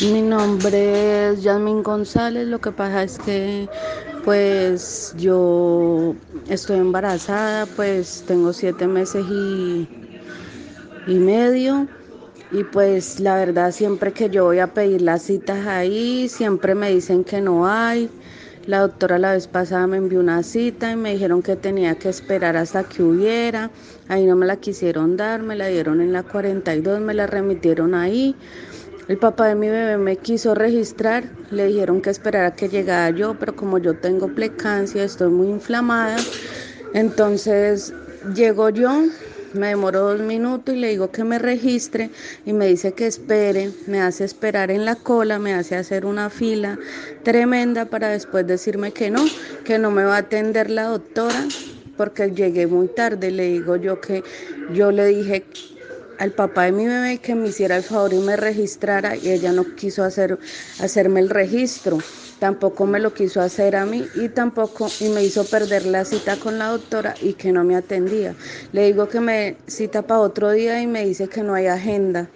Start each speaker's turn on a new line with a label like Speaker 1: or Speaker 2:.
Speaker 1: Mi nombre es Yasmin González, lo que pasa es que pues yo estoy embarazada, pues tengo siete meses y, y medio y pues la verdad siempre que yo voy a pedir las citas ahí, siempre me dicen que no hay. La doctora la vez pasada me envió una cita y me dijeron que tenía que esperar hasta que hubiera. Ahí no me la quisieron dar, me la dieron en la 42, me la remitieron ahí. El papá de mi bebé me quiso registrar, le dijeron que esperara que llegara yo, pero como yo tengo plecancia, estoy muy inflamada, entonces llego yo, me demoro dos minutos y le digo que me registre y me dice que espere, me hace esperar en la cola, me hace hacer una fila tremenda para después decirme que no, que no me va a atender la doctora porque llegué muy tarde, le digo yo que yo le dije al papá de mi bebé que me hiciera el favor y me registrara y ella no quiso hacer, hacerme el registro. Tampoco me lo quiso hacer a mí y tampoco y me hizo perder la cita con la doctora y que no me atendía. Le digo que me cita para otro día y me dice que no hay agenda.